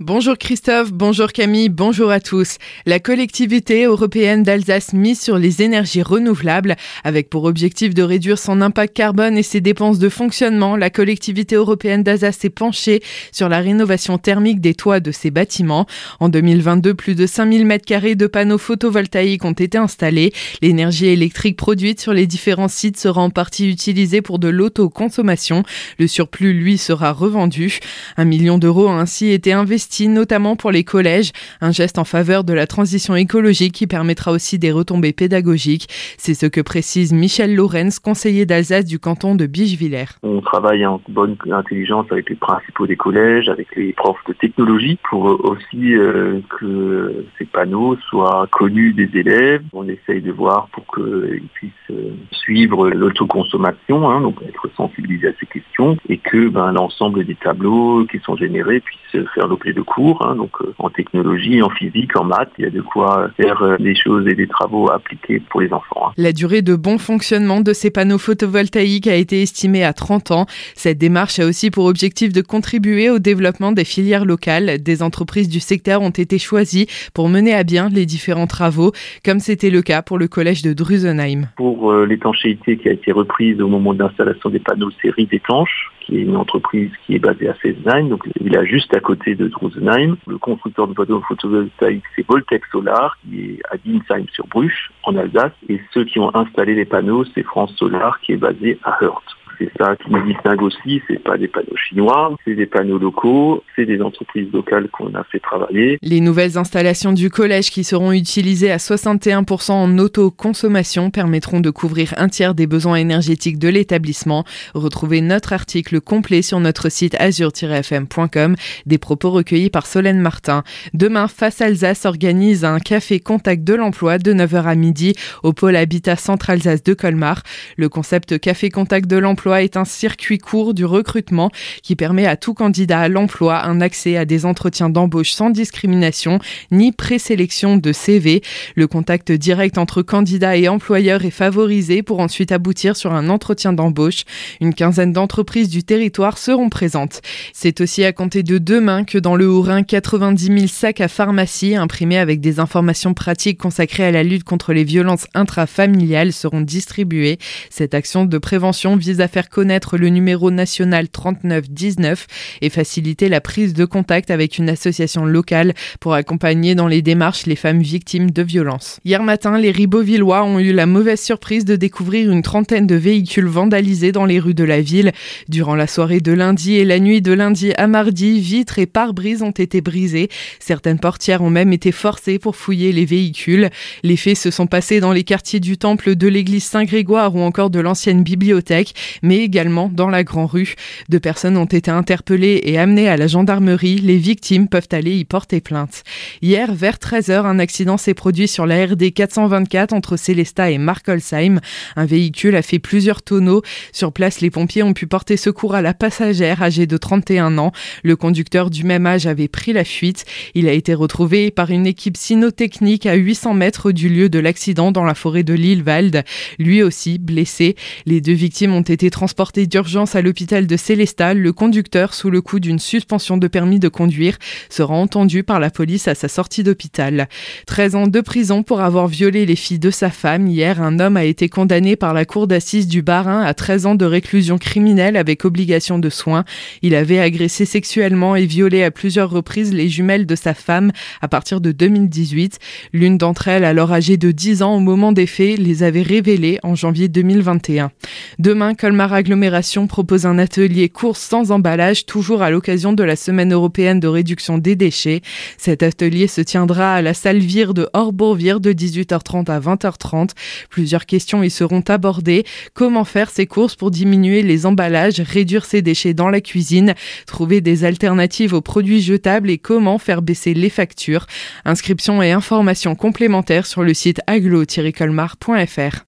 Bonjour Christophe, bonjour Camille, bonjour à tous. La collectivité européenne d'Alsace mise sur les énergies renouvelables avec pour objectif de réduire son impact carbone et ses dépenses de fonctionnement. La collectivité européenne d'Alsace s'est penchée sur la rénovation thermique des toits de ses bâtiments. En 2022, plus de 5000 m2 de panneaux photovoltaïques ont été installés. L'énergie électrique produite sur les différents sites sera en partie utilisée pour de l'autoconsommation. Le surplus, lui, sera revendu. Un million d'euros a ainsi été investi notamment pour les collèges, un geste en faveur de la transition écologique qui permettra aussi des retombées pédagogiques. C'est ce que précise Michel Lorenz, conseiller d'Alsace du canton de Bichevillers. On travaille en bonne intelligence avec les principaux des collèges, avec les profs de technologie pour aussi euh, que ces panneaux soient connus des élèves. On essaye de voir pour qu'ils puissent euh, suivre l'autoconsommation, hein, donc être sensibilisés à ces questions et que ben, l'ensemble des tableaux qui sont générés puissent faire l'objet de cours, hein, donc euh, en technologie, en physique, en maths. Il y a de quoi faire euh, des choses et des travaux appliqués pour les enfants. Hein. La durée de bon fonctionnement de ces panneaux photovoltaïques a été estimée à 30 ans. Cette démarche a aussi pour objectif de contribuer au développement des filières locales. Des entreprises du secteur ont été choisies pour mener à bien les différents travaux, comme c'était le cas pour le collège de Drusenheim. Pour euh, l'étanchéité qui a été reprise au moment de l'installation des panneaux série d'étanches, qui est une entreprise qui est basée à Fessenheim, donc il a juste à côté de Drusenheim. Le constructeur de panneaux photovoltaïques, c'est Voltec Solar, qui est à Dinsheim sur Bruche, en Alsace. Et ceux qui ont installé les panneaux, c'est France Solar, qui est basé à Hurt. C'est ça qui nous distingue aussi, c'est pas des panneaux chinois, c'est des panneaux locaux, c'est des entreprises locales qu'on a fait travailler. Les nouvelles installations du collège qui seront utilisées à 61% en autoconsommation permettront de couvrir un tiers des besoins énergétiques de l'établissement. Retrouvez notre article complet sur notre site azur-fm.com, des propos recueillis par Solène Martin. Demain, Face Alsace organise un café contact de l'emploi de 9h à midi au pôle Habitat Centre Alsace de Colmar. Le concept café contact de l'emploi est un circuit court du recrutement qui permet à tout candidat à l'emploi un accès à des entretiens d'embauche sans discrimination ni présélection de CV. Le contact direct entre candidat et employeur est favorisé pour ensuite aboutir sur un entretien d'embauche. Une quinzaine d'entreprises du territoire seront présentes. C'est aussi à compter de demain que dans le Haut-Rhin, 90 000 sacs à pharmacie imprimés avec des informations pratiques consacrées à la lutte contre les violences intrafamiliales seront distribués. Cette action de prévention vise à faire connaître le numéro national 3919 et faciliter la prise de contact avec une association locale pour accompagner dans les démarches les femmes victimes de violences. Hier matin, les Ribeauvillois ont eu la mauvaise surprise de découvrir une trentaine de véhicules vandalisés dans les rues de la ville. Durant la soirée de lundi et la nuit de lundi à mardi, vitres et pare-brises ont été brisées. Certaines portières ont même été forcées pour fouiller les véhicules. Les faits se sont passés dans les quartiers du temple de l'église Saint-Grégoire ou encore de l'ancienne bibliothèque mais également dans la Grand Rue. Deux personnes ont été interpellées et amenées à la gendarmerie. Les victimes peuvent aller y porter plainte. Hier, vers 13h, un accident s'est produit sur la RD 424 entre Célestat et Markolsheim. Un véhicule a fait plusieurs tonneaux. Sur place, les pompiers ont pu porter secours à la passagère âgée de 31 ans. Le conducteur du même âge avait pris la fuite. Il a été retrouvé par une équipe cynotechnique à 800 mètres du lieu de l'accident dans la forêt de Lillewald. Lui aussi blessé. Les deux victimes ont été transporté d'urgence à l'hôpital de Célestal, le conducteur, sous le coup d'une suspension de permis de conduire, sera entendu par la police à sa sortie d'hôpital. 13 ans de prison pour avoir violé les filles de sa femme. Hier, un homme a été condamné par la cour d'assises du Barin à 13 ans de réclusion criminelle avec obligation de soins. Il avait agressé sexuellement et violé à plusieurs reprises les jumelles de sa femme à partir de 2018. L'une d'entre elles, alors âgée de 10 ans au moment des faits, les avait révélées en janvier 2021. Demain, Colmar Agglomération propose un atelier course sans emballage, toujours à l'occasion de la Semaine européenne de réduction des déchets. Cet atelier se tiendra à la salle Vire de Orbourvire de 18h30 à 20h30. Plusieurs questions y seront abordées. Comment faire ces courses pour diminuer les emballages, réduire ses déchets dans la cuisine, trouver des alternatives aux produits jetables et comment faire baisser les factures? Inscriptions et informations complémentaires sur le site aglo-colmar.fr.